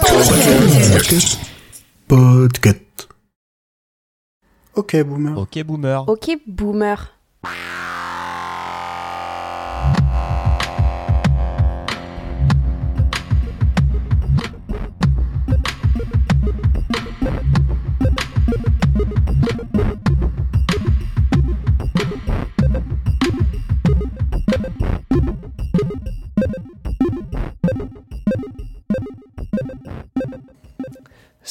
Podcast. Podcast. Ok, boomer. Ok, boomer. Ok, boomer.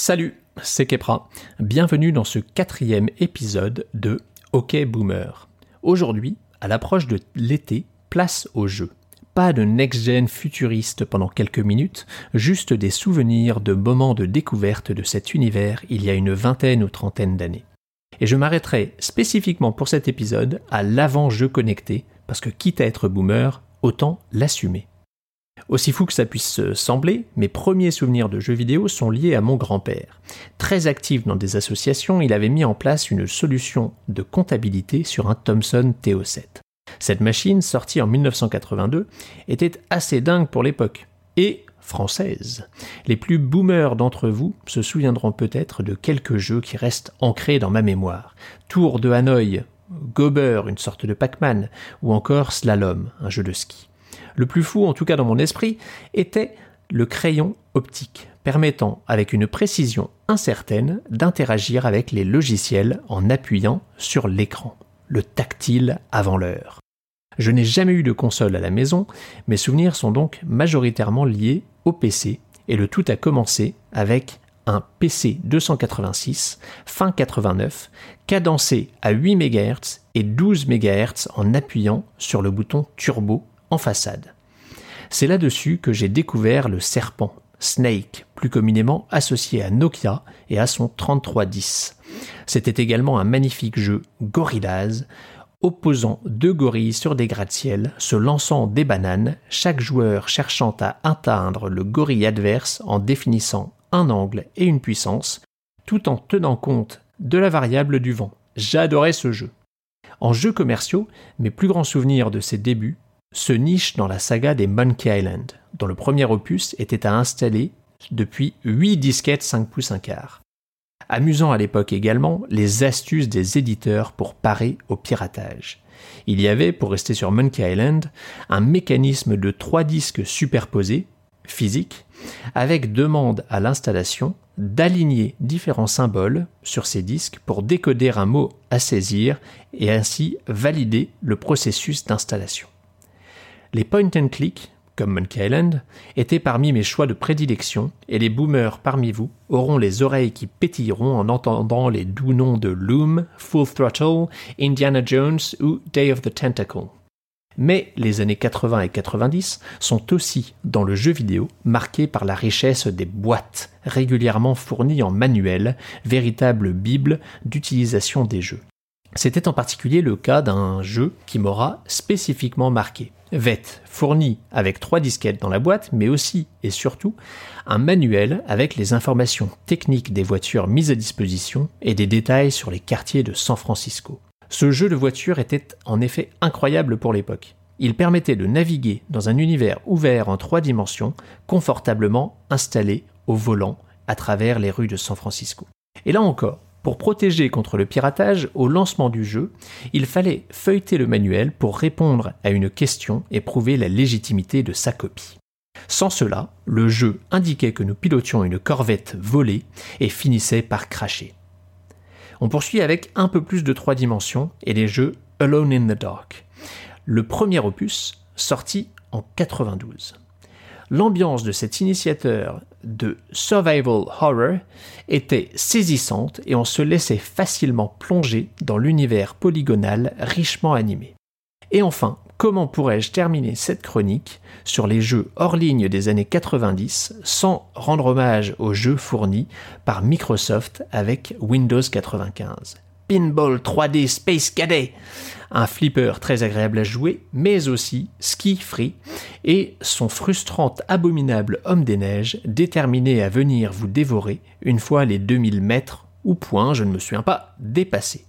Salut, c'est Kepra. Bienvenue dans ce quatrième épisode de OK Boomer. Aujourd'hui, à l'approche de l'été, place au jeu. Pas de next-gen futuriste pendant quelques minutes, juste des souvenirs de moments de découverte de cet univers il y a une vingtaine ou trentaine d'années. Et je m'arrêterai spécifiquement pour cet épisode à l'avant-jeu connecté, parce que quitte à être boomer, autant l'assumer. Aussi fou que ça puisse sembler, mes premiers souvenirs de jeux vidéo sont liés à mon grand-père. Très actif dans des associations, il avait mis en place une solution de comptabilité sur un Thomson TO7. Cette machine, sortie en 1982, était assez dingue pour l'époque. Et française. Les plus boomers d'entre vous se souviendront peut-être de quelques jeux qui restent ancrés dans ma mémoire. Tour de Hanoï, Gober, une sorte de Pac-Man, ou encore Slalom, un jeu de ski. Le plus fou, en tout cas dans mon esprit, était le crayon optique, permettant, avec une précision incertaine, d'interagir avec les logiciels en appuyant sur l'écran, le tactile avant l'heure. Je n'ai jamais eu de console à la maison, mes souvenirs sont donc majoritairement liés au PC, et le tout a commencé avec un PC 286, fin 89, cadencé à 8 MHz et 12 MHz en appuyant sur le bouton turbo en façade. C'est là-dessus que j'ai découvert le serpent, Snake, plus communément associé à Nokia et à son 3310. C'était également un magnifique jeu Gorillaz, opposant deux gorilles sur des gratte-ciel, se lançant des bananes, chaque joueur cherchant à atteindre le gorille adverse en définissant un angle et une puissance, tout en tenant compte de la variable du vent. J'adorais ce jeu. En jeux commerciaux, mes plus grands souvenirs de ses débuts se nichent dans la saga des Monkey Island, dont le premier opus était à installer depuis 8 disquettes 5 pouces 1 quart. Amusant à l'époque également les astuces des éditeurs pour parer au piratage. Il y avait, pour rester sur Monkey Island, un mécanisme de trois disques superposés, physiques, avec demande à l'installation d'aligner différents symboles sur ces disques pour décoder un mot à saisir et ainsi valider le processus d'installation. Les point and click, comme Monkey Island, étaient parmi mes choix de prédilection et les boomers parmi vous auront les oreilles qui pétilleront en entendant les doux noms de Loom, Full Throttle, Indiana Jones ou Day of the Tentacle. Mais les années 80 et 90 sont aussi, dans le jeu vidéo, marquées par la richesse des boîtes, régulièrement fournies en manuel, véritable bible d'utilisation des jeux. C'était en particulier le cas d'un jeu qui m'aura spécifiquement marqué. VET, fourni avec trois disquettes dans la boîte, mais aussi et surtout un manuel avec les informations techniques des voitures mises à disposition et des détails sur les quartiers de San Francisco. Ce jeu de voiture était en effet incroyable pour l'époque. Il permettait de naviguer dans un univers ouvert en trois dimensions, confortablement installé au volant à travers les rues de San Francisco. Et là encore, pour protéger contre le piratage au lancement du jeu, il fallait feuilleter le manuel pour répondre à une question et prouver la légitimité de sa copie. Sans cela, le jeu indiquait que nous pilotions une corvette volée et finissait par cracher. On poursuit avec un peu plus de trois dimensions et les jeux Alone in the Dark. Le premier opus, sorti en 92. L'ambiance de cet initiateur de survival horror était saisissante et on se laissait facilement plonger dans l'univers polygonal richement animé. Et enfin, comment pourrais-je terminer cette chronique sur les jeux hors ligne des années 90 sans rendre hommage aux jeux fournis par Microsoft avec Windows 95 Pinball 3D Space Cadet, un flipper très agréable à jouer, mais aussi ski free, et son frustrant abominable homme des neiges déterminé à venir vous dévorer une fois les 2000 mètres ou points, je ne me souviens pas, dépassés.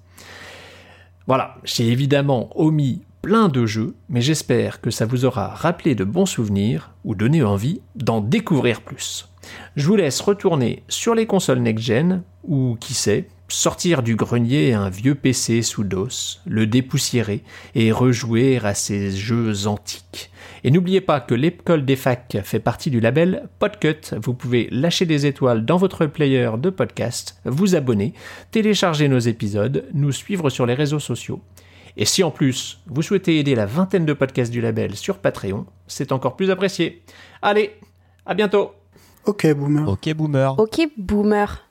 Voilà, j'ai évidemment omis plein de jeux, mais j'espère que ça vous aura rappelé de bons souvenirs ou donné envie d'en découvrir plus. Je vous laisse retourner sur les consoles next-gen, ou qui sait, sortir du grenier un vieux PC sous DOS, le dépoussiérer et rejouer à ces jeux antiques. Et n'oubliez pas que l'école des facs fait partie du label Podcut. Vous pouvez lâcher des étoiles dans votre player de podcast, vous abonner, télécharger nos épisodes, nous suivre sur les réseaux sociaux. Et si en plus vous souhaitez aider la vingtaine de podcasts du label sur Patreon, c'est encore plus apprécié. Allez, à bientôt Ok, boomer. Ok, boomer. Ok, boomer.